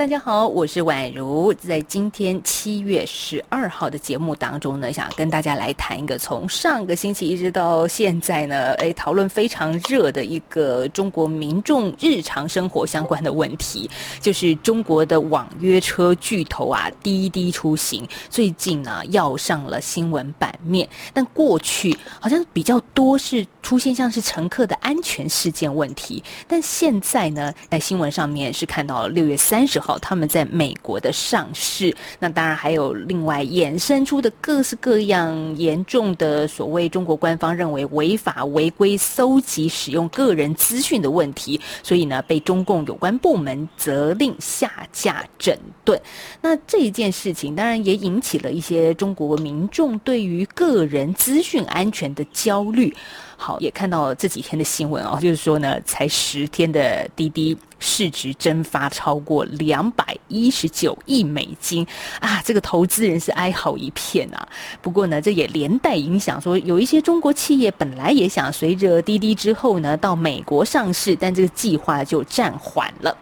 大家好，我是宛如，在今天七月十二号的节目当中呢，想跟大家来谈一个从上个星期一直到现在呢，哎，讨论非常热的一个中国民众日常生活相关的问题，就是中国的网约车巨头啊，滴滴出行最近呢要上了新闻版面，但过去好像比较多是出现像是乘客的安全事件问题，但现在呢，在新闻上面是看到了六月三十号。他们在美国的上市，那当然还有另外衍生出的各式各样严重的所谓中国官方认为违法违规搜集使用个人资讯的问题，所以呢，被中共有关部门责令下架整顿。那这一件事情当然也引起了一些中国民众对于个人资讯安全的焦虑。好，也看到了这几天的新闻哦，就是说呢，才十天的滴滴市值蒸发超过两百一十九亿美金啊，这个投资人是哀嚎一片啊。不过呢，这也连带影响说，有一些中国企业本来也想随着滴滴之后呢到美国上市，但这个计划就暂缓了。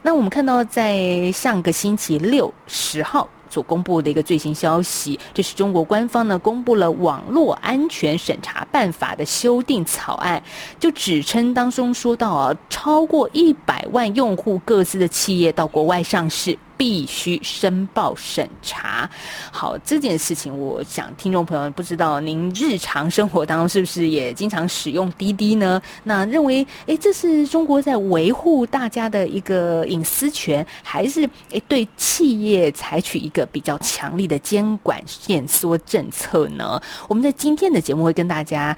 那我们看到在上个星期六十号。公布的一个最新消息，这是中国官方呢公布了网络安全审查办法的修订草案，就指称当中说到啊，超过一百万用户各自的企业到国外上市。必须申报审查。好，这件事情，我想听众朋友不知道，您日常生活当中是不是也经常使用滴滴呢？那认为，哎，这是中国在维护大家的一个隐私权，还是哎对企业采取一个比较强力的监管限缩政策呢？我们在今天的节目会跟大家。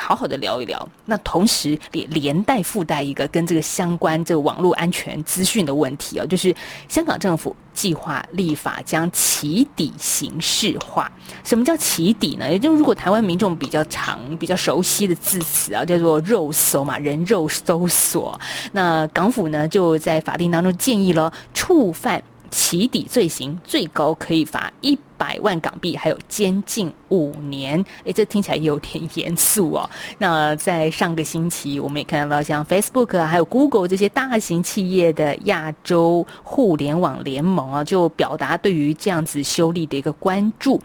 好好的聊一聊，那同时连连带附带一个跟这个相关这个网络安全资讯的问题哦，就是香港政府计划立法将起底形式化。什么叫起底呢？也就是如果台湾民众比较常、比较熟悉的字词啊，叫做肉搜嘛，人肉搜索。那港府呢就在法令当中建议了，触犯起底罪行，最高可以罚一百万港币，还有监禁五年。诶，这听起来有点严肃哦。那在上个星期，我们也看到像 Facebook 还有 Google 这些大型企业的亚洲互联网联盟啊，就表达对于这样子修例的一个关注。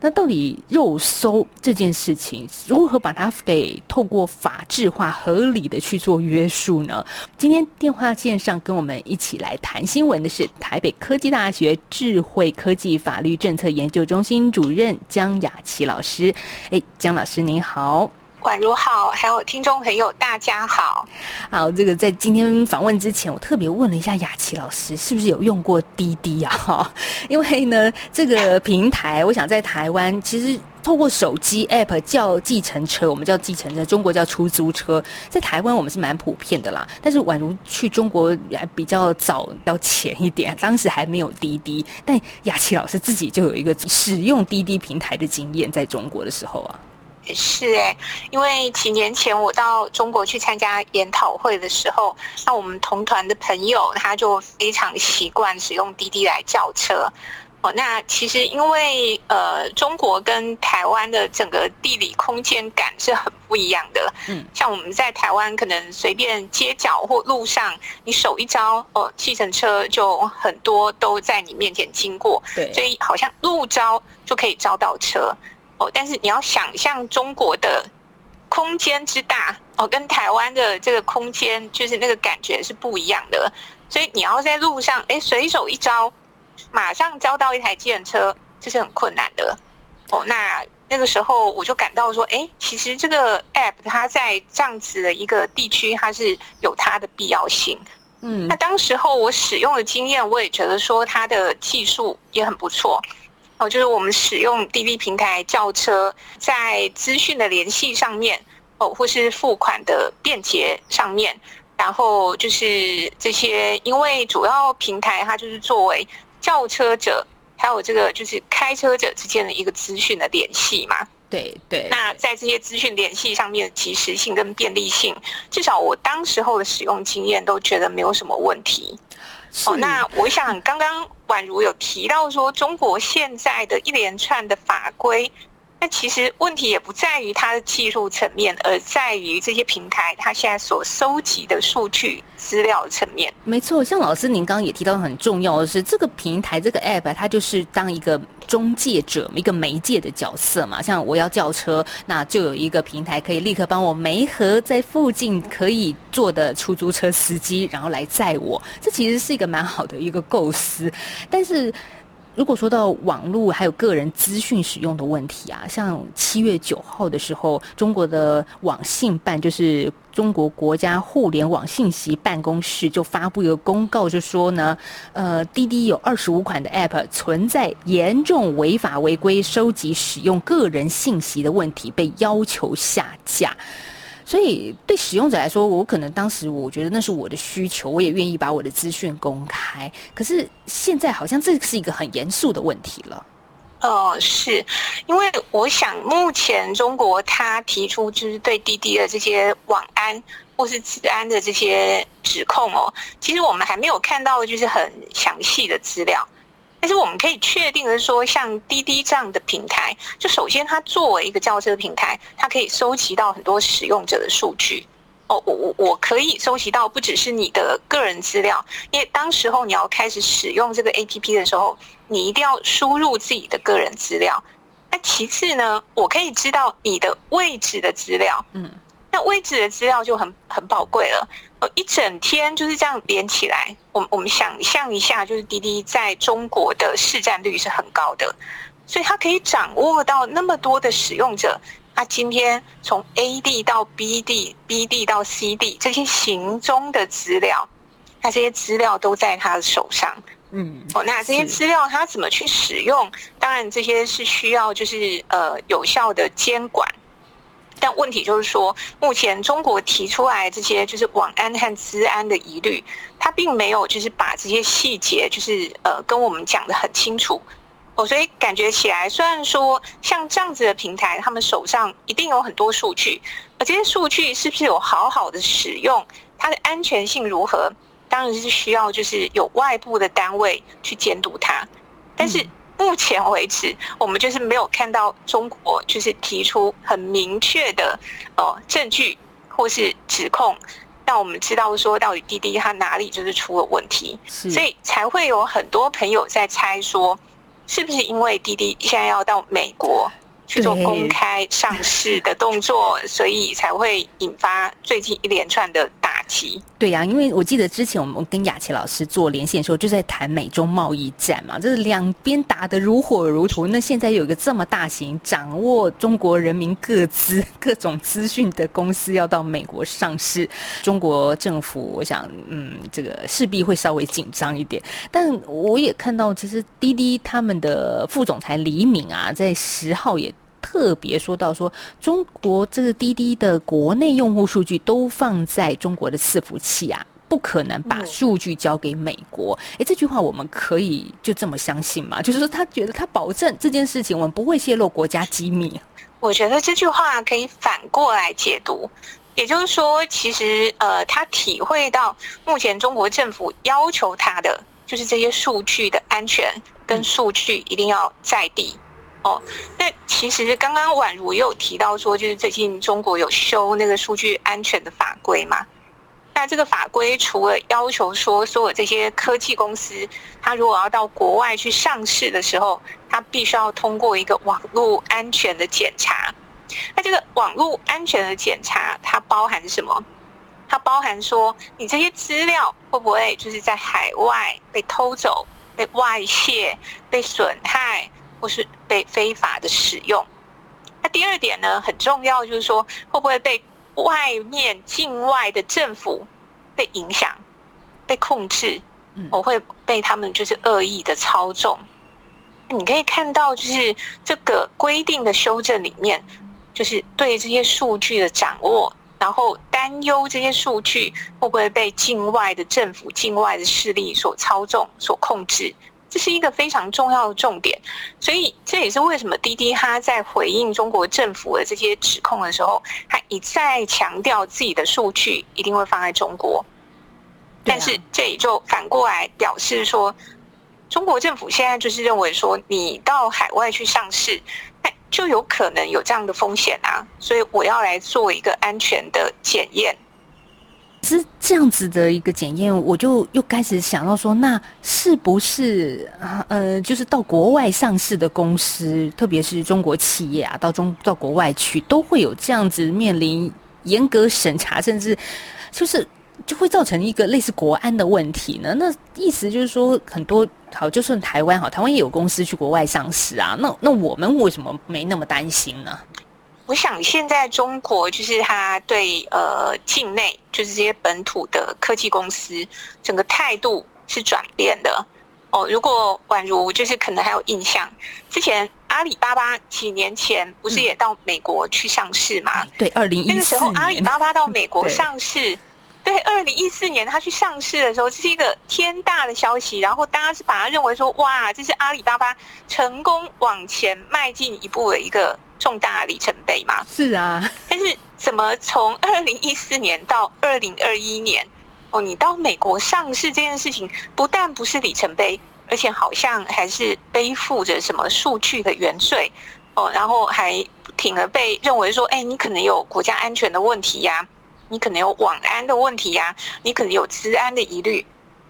那到底肉搜这件事情，如何把它给透过法制化、合理的去做约束呢？今天电话线上跟我们一起来谈新闻的是台北科科技大学智慧科技法律政策研究中心主任江雅琪老师，哎，江老师您好，宛如好，还有听众朋友大家好。好，这个在今天访问之前，我特别问了一下雅琪老师，是不是有用过滴滴啊？哈，因为呢，这个平台，我想在台湾其实。透过手机 App 叫计程车，我们叫计程车，中国叫出租车，在台湾我们是蛮普遍的啦。但是宛如去中国还比较早，要前一点，当时还没有滴滴。但雅琪老师自己就有一个使用滴滴平台的经验，在中国的时候啊，是哎、欸，因为几年前我到中国去参加研讨会的时候，那我们同团的朋友他就非常习惯使用滴滴来叫车。哦那其实因为呃，中国跟台湾的整个地理空间感是很不一样的。嗯，像我们在台湾可能随便街角或路上，你手一招，哦，计程车就很多都在你面前经过。对，所以好像路招就可以招到车。哦，但是你要想象中国的空间之大，哦，跟台湾的这个空间就是那个感觉是不一样的。所以你要在路上，哎，随手一招。马上招到一台计程车，这是很困难的哦。那那个时候我就感到说，哎，其实这个 app 它在这样子的一个地区，它是有它的必要性。嗯，那当时候我使用的经验，我也觉得说它的技术也很不错哦。就是我们使用滴滴平台叫车，在资讯的联系上面哦，或是付款的便捷上面，然后就是这些，因为主要平台它就是作为。叫车者还有这个就是开车者之间的一个资讯的联系嘛，对对。那在这些资讯联系上面的即时性跟便利性，至少我当时候的使用经验都觉得没有什么问题。哦，那我想刚刚宛如有提到说，中国现在的一连串的法规。那其实问题也不在于它的技术层面，而在于这些平台它现在所收集的数据资料层面。没错，像老师您刚刚也提到很重要的是，这个平台这个 app 它就是当一个中介者，一个媒介的角色嘛。像我要叫车，那就有一个平台可以立刻帮我媒合在附近可以坐的出租车司机，然后来载我。这其实是一个蛮好的一个构思，但是。如果说到网络还有个人资讯使用的问题啊，像七月九号的时候，中国的网信办就是中国国家互联网信息办公室就发布一个公告，就说呢，呃，滴滴有二十五款的 App 存在严重违法违规收集使用个人信息的问题，被要求下架。所以，对使用者来说，我可能当时我觉得那是我的需求，我也愿意把我的资讯公开。可是现在好像这是一个很严肃的问题了。呃，是因为我想目前中国他提出就是对滴滴的这些网安或是治安的这些指控哦，其实我们还没有看到就是很详细的资料。但是我们可以确定的是说，像滴滴这样的平台，就首先它作为一个轿车平台，它可以收集到很多使用者的数据。哦，我我我可以收集到不只是你的个人资料，因为当时候你要开始使用这个 APP 的时候，你一定要输入自己的个人资料。那其次呢，我可以知道你的位置的资料。嗯。那位置的资料就很很宝贵了，呃，一整天就是这样连起来，我我们想象一下，就是滴滴在中国的市占率是很高的，所以它可以掌握到那么多的使用者，他今天从 A 地到 B 地，B 地到 C 地这些行踪的资料，那这些资料都在他的手上，嗯，哦，那这些资料他怎么去使用？当然这些是需要就是呃有效的监管。但问题就是说，目前中国提出来这些就是网安和资安的疑虑，他并没有就是把这些细节就是呃跟我们讲得很清楚哦，所以感觉起来，虽然说像这样子的平台，他们手上一定有很多数据，而这些数据是不是有好好的使用，它的安全性如何，当然是需要就是有外部的单位去监督它，但是。目前为止，我们就是没有看到中国就是提出很明确的呃证据或是指控，让我们知道说到底滴滴它哪里就是出了问题，所以才会有很多朋友在猜说，是不是因为滴滴现在要到美国去做公开上市的动作，所以才会引发最近一连串的打对呀、因为我记得之前我们跟雅琪老师做连线的时候，就在谈美中贸易战嘛，就是两边打得如火如荼。那现在有一个这么大型、掌握中国人民各资各种资讯的公司要到美国上市，中国政府我想，嗯，这个势必会稍微紧张一点。但我也看到，其实滴滴他们的副总裁李敏啊，在十号也。特别说到说，中国这个滴滴的国内用户数据都放在中国的伺服器啊，不可能把数据交给美国。哎，这句话我们可以就这么相信吗？就是说，他觉得他保证这件事情我们不会泄露国家机密。我觉得这句话可以反过来解读，也就是说，其实呃，他体会到目前中国政府要求他的就是这些数据的安全跟数据一定要在地。哦，那其实刚刚婉如也有提到说，就是最近中国有修那个数据安全的法规嘛。那这个法规除了要求说，所有这些科技公司，它如果要到国外去上市的时候，它必须要通过一个网络安全的检查。那这个网络安全的检查，它包含什么？它包含说，你这些资料会不会就是在海外被偷走、被外泄、被损害？或是被非法的使用，那第二点呢，很重要，就是说会不会被外面境外的政府被影响、被控制，我会被他们就是恶意的操纵。你可以看到，就是这个规定的修正里面，就是对这些数据的掌握，然后担忧这些数据会不会被境外的政府、境外的势力所操纵、所控制。这是一个非常重要的重点，所以这也是为什么滴滴他在回应中国政府的这些指控的时候，他一再强调自己的数据一定会放在中国。但是这也就反过来表示说，中国政府现在就是认为说，你到海外去上市，那就有可能有这样的风险啊，所以我要来做一个安全的检验。是这样子的一个检验，我就又开始想到说，那是不是呃，就是到国外上市的公司，特别是中国企业啊，到中到国外去，都会有这样子面临严格审查，甚至就是就会造成一个类似国安的问题呢？那意思就是说，很多好，就算台湾好，台湾也有公司去国外上市啊，那那我们为什么没那么担心呢？我想现在中国就是他对呃境内就是这些本土的科技公司整个态度是转变的哦。如果宛如就是可能还有印象，之前阿里巴巴几年前不是也到美国去上市吗？嗯、对，二零一四年那个时候阿里巴巴到美国上市，对，二零一四年他去上市的时候，这是一个天大的消息，然后大家是把它认为说哇，这是阿里巴巴成功往前迈进一步的一个。重大里程碑嘛？是啊，但是怎么从二零一四年到二零二一年，哦，你到美国上市这件事情，不但不是里程碑，而且好像还是背负着什么数据的原罪哦，然后还不停的被认为说，哎，你可能有国家安全的问题呀，你可能有网安的问题呀，你可能有治安的疑虑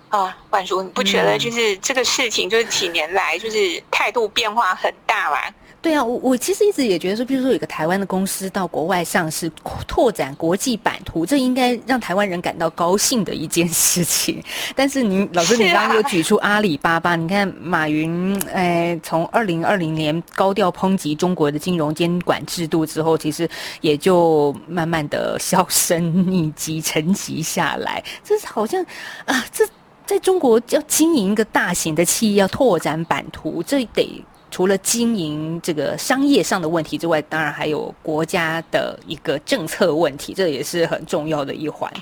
啊，宛如你不觉得就是这个事情，就是几年来就是态度变化很大吗？对啊，我我其实一直也觉得说，比如说有个台湾的公司到国外上市，拓展国际版图，这应该让台湾人感到高兴的一件事情。但是您老师，你刚刚有举出阿里巴巴，你看马云，哎，从二零二零年高调抨击中国的金融监管制度之后，其实也就慢慢的 销声匿迹、沉寂下来。这是好像啊，这在中国要经营一个大型的企业，要拓展版图，这得。除了经营这个商业上的问题之外，当然还有国家的一个政策问题，这也是很重要的一环。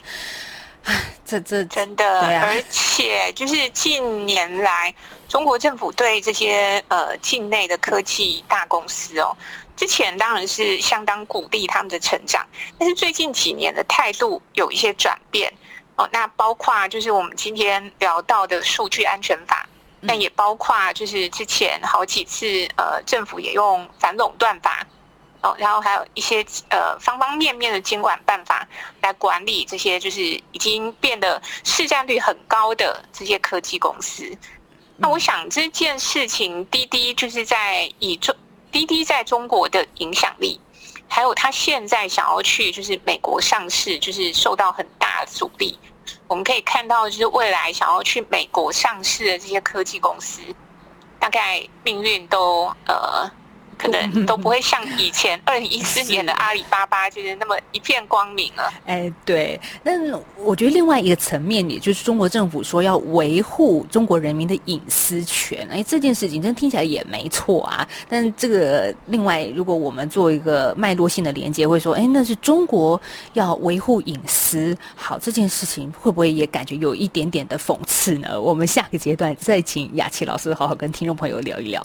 这这真的，啊、而且就是近年来，中国政府对这些呃境内的科技大公司哦，之前当然是相当鼓励他们的成长，但是最近几年的态度有一些转变哦。那包括就是我们今天聊到的数据安全法。但也包括，就是之前好几次，呃，政府也用反垄断法，哦，然后还有一些呃方方面面的监管办法来管理这些，就是已经变得市占率很高的这些科技公司。那我想这件事情，滴滴就是在以中滴滴在中国的影响力，还有他现在想要去就是美国上市，就是受到很大的阻力。我们可以看到，就是未来想要去美国上市的这些科技公司，大概命运都呃。可能 都不会像以前二零一四年的阿里巴巴就是那么一片光明了。哎，对。那我觉得另外一个层面，也就是中国政府说要维护中国人民的隐私权，哎，这件事情真听起来也没错啊。但这个另外，如果我们做一个脉络性的连接，会说，哎，那是中国要维护隐私，好，这件事情会不会也感觉有一点点的讽刺呢？我们下个阶段再请雅琪老师好好跟听众朋友聊一聊。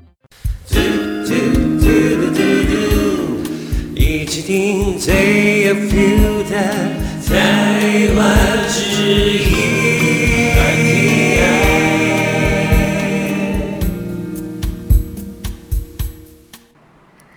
听最有 feel 的台湾之音。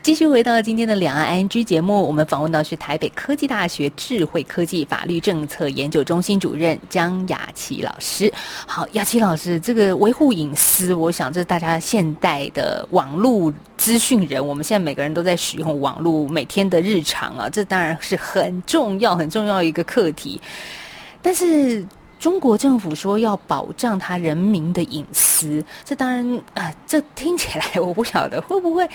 继续回到今天的两岸 ING 节目，我们访问到是台北科技大学智慧科技法律政策研究中心主任江雅琪老师。好，雅琪老师，这个维护隐私，我想这是大家现代的网络资讯人，我们现在每个人都在使用网络，每天的日常啊，这当然是很重要、很重要一个课题。但是中国政府说要保障他人民的隐私，这当然啊，这听起来我不晓得会不会。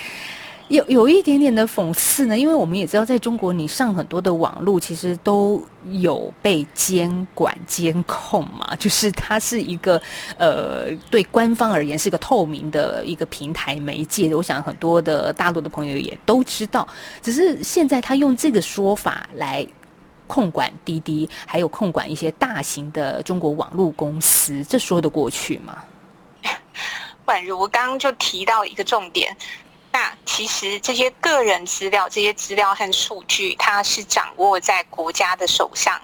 有有一点点的讽刺呢，因为我们也知道，在中国你上很多的网络，其实都有被监管监控嘛，就是它是一个呃，对官方而言是个透明的一个平台媒介。我想很多的大陆的朋友也都知道，只是现在他用这个说法来控管滴滴，还有控管一些大型的中国网络公司，这说得过去吗？宛如我刚刚就提到一个重点。那其实这些个人资料、这些资料和数据，它是掌握在国家的手上。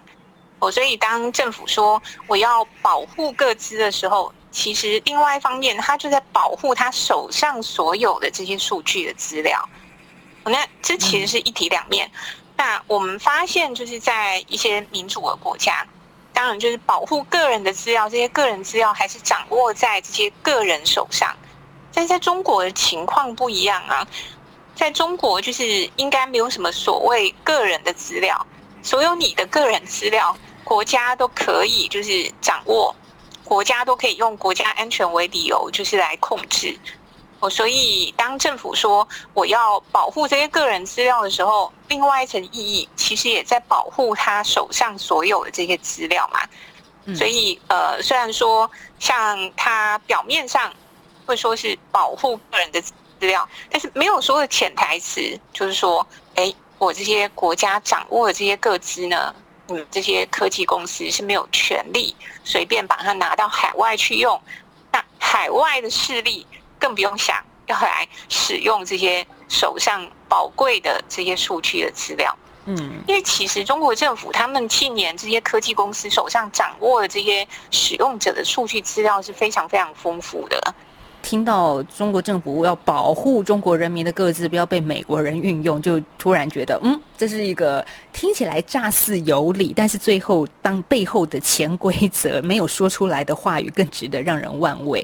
哦，所以当政府说我要保护各资的时候，其实另外一方面，他就在保护他手上所有的这些数据的资料。那这其实是一体两面。那我们发现，就是在一些民主的国家，当然就是保护个人的资料，这些个人资料还是掌握在这些个人手上。但在中国的情况不一样啊，在中国就是应该没有什么所谓个人的资料，所有你的个人资料，国家都可以就是掌握，国家都可以用国家安全为理由就是来控制。哦，所以当政府说我要保护这些个人资料的时候，另外一层意义其实也在保护他手上所有的这些资料嘛。所以呃，虽然说像他表面上。会说是保护个人的资料，但是没有说的潜台词就是说，哎，我这些国家掌握的这些个资呢，嗯，这些科技公司是没有权利随便把它拿到海外去用。那海外的势力更不用想要来使用这些手上宝贵的这些数据的资料。嗯，因为其实中国政府他们近年这些科技公司手上掌握的这些使用者的数据资料是非常非常丰富的。听到中国政府要保护中国人民的各自不要被美国人运用，就突然觉得，嗯，这是一个听起来乍似有理，但是最后当背后的潜规则没有说出来的话语，更值得让人玩味。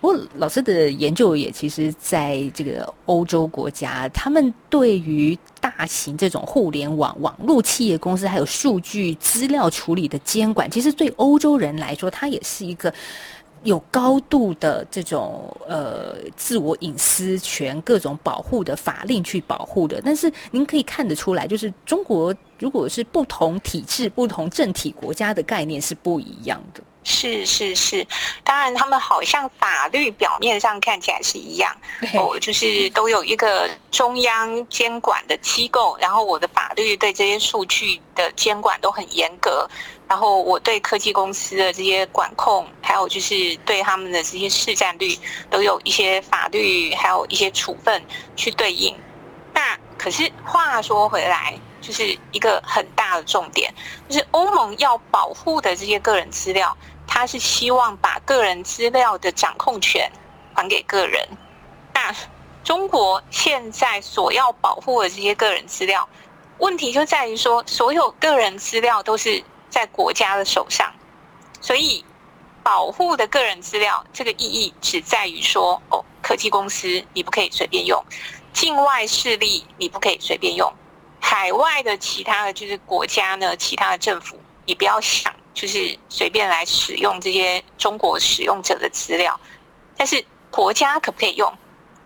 不过老师的研究也其实在这个欧洲国家，他们对于大型这种互联网网络企业公司还有数据资料处理的监管，其实对欧洲人来说，它也是一个。有高度的这种呃自我隐私权各种保护的法令去保护的，但是您可以看得出来，就是中国如果是不同体制、不同政体国家的概念是不一样的。是是是，当然他们好像法律表面上看起来是一样，哦，就是都有一个中央监管的机构，然后我的法律对这些数据的监管都很严格。然后我对科技公司的这些管控，还有就是对他们的这些市占率，都有一些法律，还有一些处分去对应。那可是话说回来，就是一个很大的重点，就是欧盟要保护的这些个人资料，它是希望把个人资料的掌控权还给个人。那中国现在所要保护的这些个人资料，问题就在于说，所有个人资料都是。在国家的手上，所以保护的个人资料，这个意义只在于说，哦，科技公司你不可以随便用，境外势力你不可以随便用，海外的其他的就是国家呢，其他的政府你不要想就是随便来使用这些中国使用者的资料，但是国家可不可以用？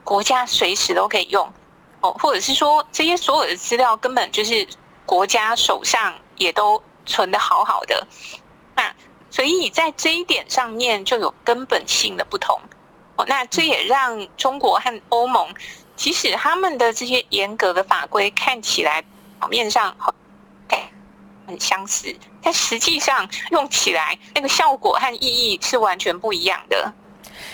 国家随时都可以用，哦，或者是说这些所有的资料根本就是国家手上也都。存的好好的，那所以在这一点上面就有根本性的不同哦。那这也让中国和欧盟，即使他们的这些严格的法规看起来表面上哎很相似，但实际上用起来那个效果和意义是完全不一样的。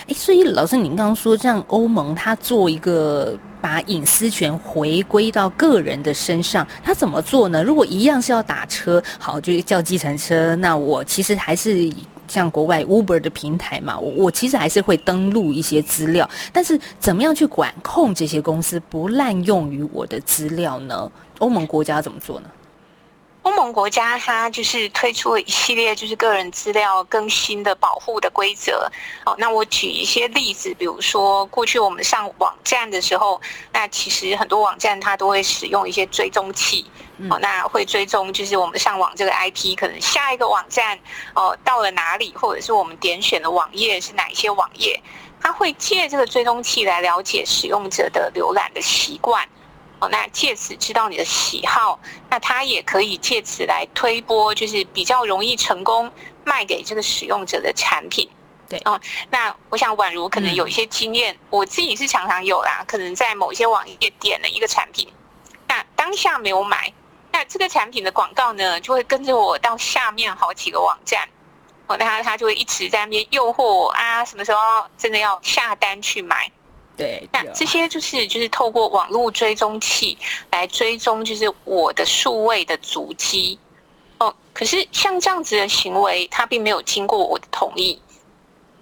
哎，所以老师您刚刚说，像欧盟他做一个。把隐私权回归到个人的身上，他怎么做呢？如果一样是要打车，好，就叫计程车，那我其实还是像国外 Uber 的平台嘛，我我其实还是会登录一些资料，但是怎么样去管控这些公司不滥用于我的资料呢？欧盟国家怎么做呢？欧盟国家它就是推出了一系列就是个人资料更新的保护的规则。哦，那我举一些例子，比如说过去我们上网站的时候，那其实很多网站它都会使用一些追踪器。哦，那会追踪就是我们上网这个 IP，可能下一个网站哦到了哪里，或者是我们点选的网页是哪一些网页，它会借这个追踪器来了解使用者的浏览的习惯。哦，那借此知道你的喜好，那他也可以借此来推波，就是比较容易成功卖给这个使用者的产品。对，哦，那我想宛如可能有一些经验，嗯、我自己是常常有啦，可能在某一些网页点了一个产品，那当下没有买，那这个产品的广告呢，就会跟着我到下面好几个网站，哦，那他他就会一直在那边诱惑我啊，什么时候真的要下单去买。对，那这些就是就是透过网络追踪器来追踪，就是我的数位的足迹哦。可是像这样子的行为，它并没有经过我的同意。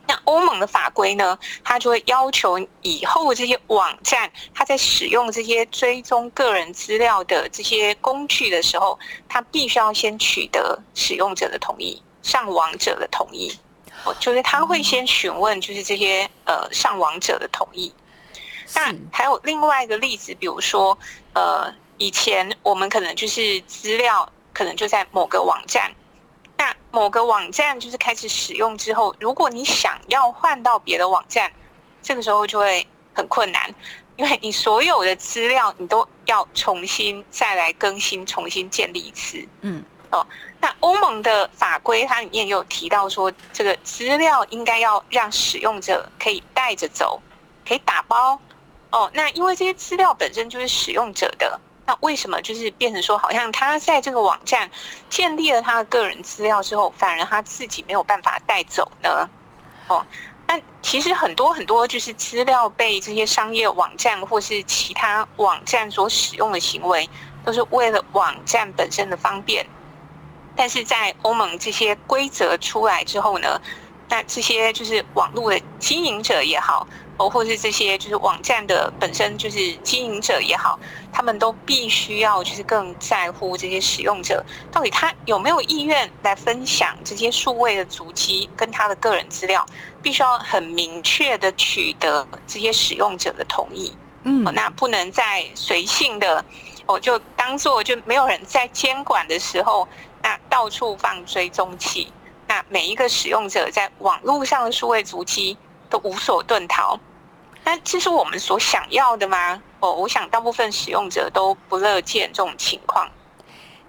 那欧盟的法规呢，它就会要求以后这些网站，它在使用这些追踪个人资料的这些工具的时候，它必须要先取得使用者的同意，上网者的同意。哦，就是他会先询问，就是这些呃上网者的同意。那还有另外一个例子，比如说，呃，以前我们可能就是资料可能就在某个网站，那某个网站就是开始使用之后，如果你想要换到别的网站，这个时候就会很困难，因为你所有的资料你都要重新再来更新，重新建立一次。嗯，哦，那欧盟的法规它里面也有提到说，这个资料应该要让使用者可以带着走，可以打包。哦，那因为这些资料本身就是使用者的，那为什么就是变成说，好像他在这个网站建立了他的个人资料之后，反而他自己没有办法带走呢？哦，那其实很多很多就是资料被这些商业网站或是其他网站所使用的行为，都是为了网站本身的方便。但是在欧盟这些规则出来之后呢，那这些就是网络的经营者也好。哦，或是这些就是网站的本身就是经营者也好，他们都必须要就是更在乎这些使用者到底他有没有意愿来分享这些数位的足迹跟他的个人资料，必须要很明确的取得这些使用者的同意。嗯，那不能再随性的，哦，就当做就没有人在监管的时候，那到处放追踪器，那每一个使用者在网络上的数位足迹。无所遁逃，那这是我们所想要的吗？哦，我想大部分使用者都不乐见这种情况。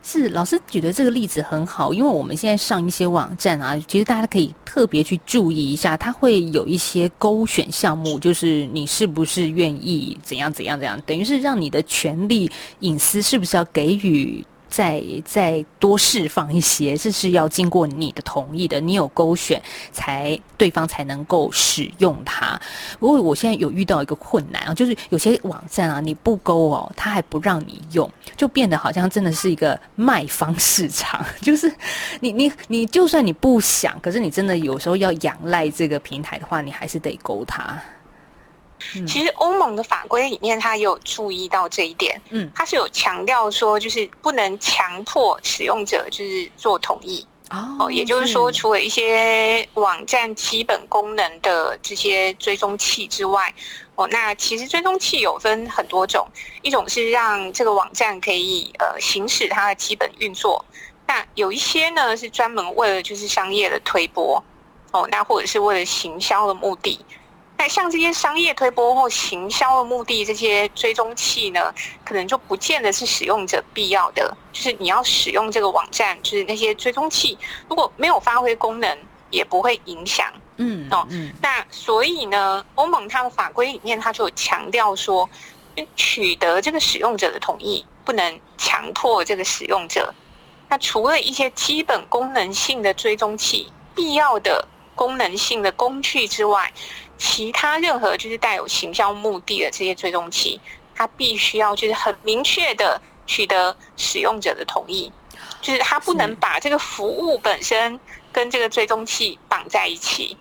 是老师举的这个例子很好，因为我们现在上一些网站啊，其实大家可以特别去注意一下，它会有一些勾选项目，就是你是不是愿意怎样怎样怎样，等于是让你的权利隐私是不是要给予。再再多释放一些，这是要经过你的同意的，你有勾选才对方才能够使用它。不过我现在有遇到一个困难啊，就是有些网站啊，你不勾哦，它还不让你用，就变得好像真的是一个卖方市场。就是你你你就算你不想，可是你真的有时候要仰赖这个平台的话，你还是得勾它。其实欧盟的法规里面，它也有注意到这一点。嗯，它是有强调说，就是不能强迫使用者就是做同意。哦，也就是说，除了一些网站基本功能的这些追踪器之外，哦，那其实追踪器有分很多种，一种是让这个网站可以呃行使它的基本运作。那有一些呢是专门为了就是商业的推播，哦，那或者是为了行销的目的。那像这些商业推播或行销的目的，这些追踪器呢，可能就不见得是使用者必要的。就是你要使用这个网站，就是那些追踪器如果没有发挥功能，也不会影响。嗯哦，嗯。那所以呢，欧盟它的法规里面，它就有强调说，取得这个使用者的同意，不能强迫这个使用者。那除了一些基本功能性的追踪器，必要的功能性的工具之外，其他任何就是带有行销目的的这些追踪器，它必须要就是很明确的取得使用者的同意，就是它不能把这个服务本身跟这个追踪器绑在一起。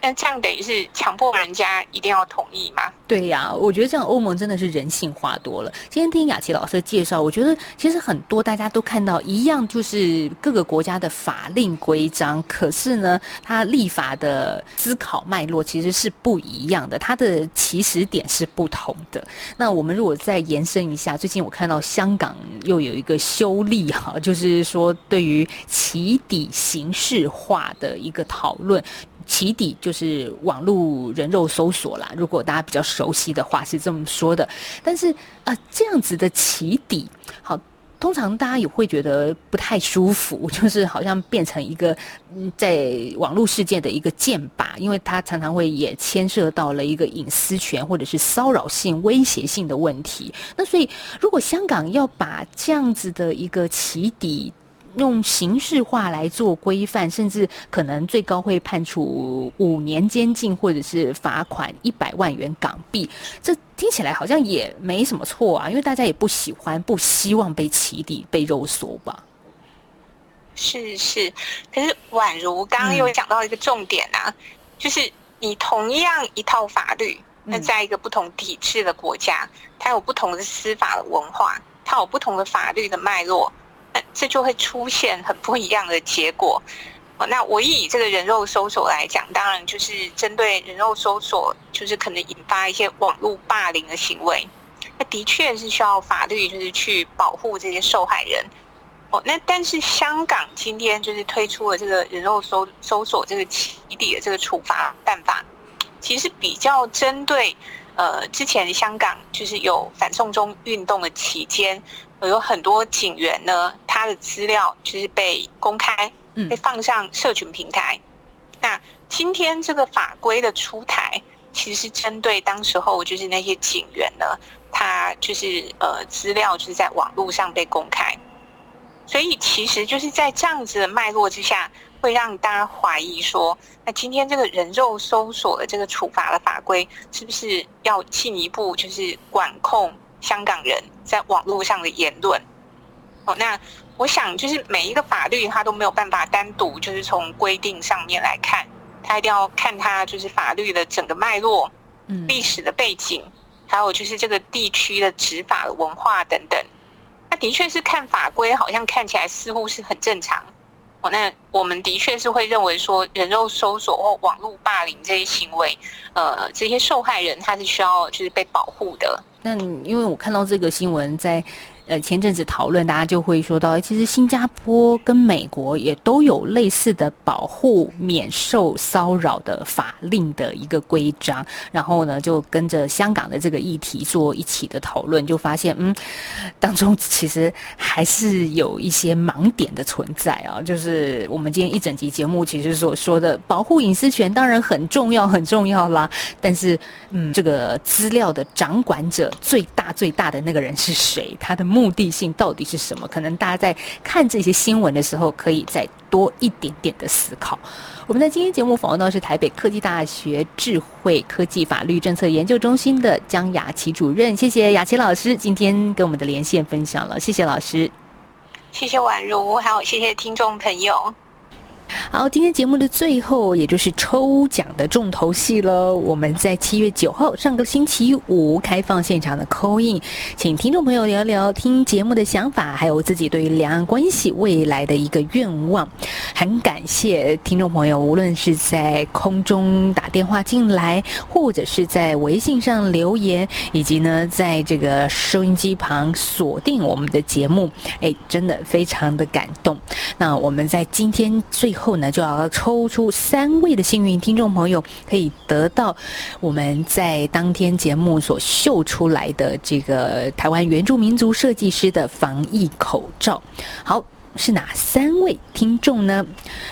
那这样等于是强迫人家一定要同意吗？对呀、我觉得这样欧盟真的是人性化多了。今天听雅琪老师的介绍，我觉得其实很多大家都看到一样，就是各个国家的法令规章，可是呢，它立法的思考脉络其实是不一样的，它的起始点是不同的。那我们如果再延伸一下，最近我看到香港又有一个修例哈，就是说对于起底刑事化的一个讨论。起底就是网络人肉搜索啦，如果大家比较熟悉的话是这么说的。但是啊、呃，这样子的起底，好，通常大家也会觉得不太舒服，就是好像变成一个嗯，在网络世界的一个剑靶，因为它常常会也牵涉到了一个隐私权或者是骚扰性、威胁性的问题。那所以，如果香港要把这样子的一个起底，用刑事化来做规范，甚至可能最高会判处五年监禁，或者是罚款一百万元港币。这听起来好像也没什么错啊，因为大家也不喜欢、不希望被起底、被肉搜吧？是是，可是宛如刚刚又讲到一个重点啊，嗯、就是你同样一套法律，那在一个不同体制的国家，它有不同的司法的文化，它有不同的法律的脉络。这就会出现很不一样的结果。那我以这个人肉搜索来讲，当然就是针对人肉搜索，就是可能引发一些网络霸凌的行为。那的确是需要法律，就是去保护这些受害人。哦，那但是香港今天就是推出了这个人肉搜搜索这个起底的这个处罚办法，其实比较针对呃之前香港就是有反送中运动的期间。有很多警员呢，他的资料就是被公开，被放上社群平台。嗯、那今天这个法规的出台，其实是针对当时候就是那些警员呢，他就是呃资料就是在网络上被公开，所以其实就是在这样子的脉络之下，会让大家怀疑说，那今天这个人肉搜索的这个处罚的法规，是不是要进一步就是管控？香港人在网络上的言论，哦，那我想就是每一个法律它都没有办法单独就是从规定上面来看，它一定要看它就是法律的整个脉络，嗯，历史的背景，还有就是这个地区的执法的文化等等。那的确是看法规，好像看起来似乎是很正常。哦，那我们的确是会认为说，人肉搜索或网络霸凌这些行为，呃，这些受害人他是需要就是被保护的。那因为我看到这个新闻在。呃，前阵子讨论，大家就会说到，其实新加坡跟美国也都有类似的保护免受骚扰的法令的一个规章，然后呢，就跟着香港的这个议题做一起的讨论，就发现，嗯，当中其实还是有一些盲点的存在啊。就是我们今天一整集节目其实所说的保护隐私权当然很重要，很重要啦，但是，嗯，这个资料的掌管者最大最大的那个人是谁？他的目的性到底是什么？可能大家在看这些新闻的时候，可以再多一点点的思考。我们在今天节目访问到是台北科技大学智慧科技法律政策研究中心的江雅琪主任，谢谢雅琪老师今天跟我们的连线分享了，谢谢老师，谢谢宛如，还有谢谢听众朋友。好，今天节目的最后，也就是抽奖的重头戏了。我们在七月九号上个星期五开放现场的 call in，请听众朋友聊聊听节目的想法，还有自己对于两岸关系未来的一个愿望。很感谢听众朋友，无论是在空中打电话进来，或者是在微信上留言，以及呢，在这个收音机旁锁定我们的节目，哎，真的非常的感动。那我们在今天最后呢，就要抽出三位的幸运听众朋友，可以得到我们在当天节目所秀出来的这个台湾原住民族设计师的防疫口罩。好，是哪三位听众呢？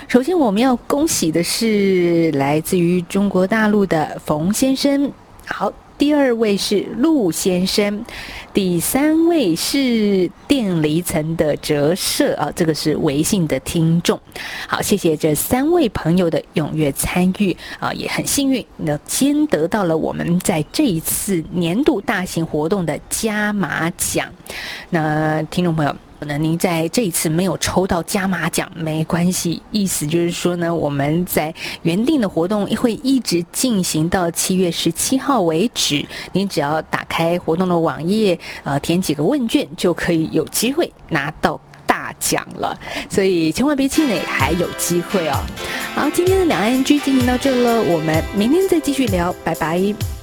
首先，我们要恭喜的是来自于中国大陆的冯先生。好。第二位是陆先生，第三位是电离层的折射啊，这个是微信的听众。好，谢谢这三位朋友的踊跃参与啊，也很幸运，那先得到了我们在这一次年度大型活动的加码奖。那听众朋友。可能您在这一次没有抽到加码奖，没关系，意思就是说呢，我们在原定的活动会一直进行到七月十七号为止。您只要打开活动的网页，呃，填几个问卷，就可以有机会拿到大奖了。所以千万别气馁，还有机会哦。好，今天的两岸 ING 进行到这了，我们明天再继续聊，拜拜。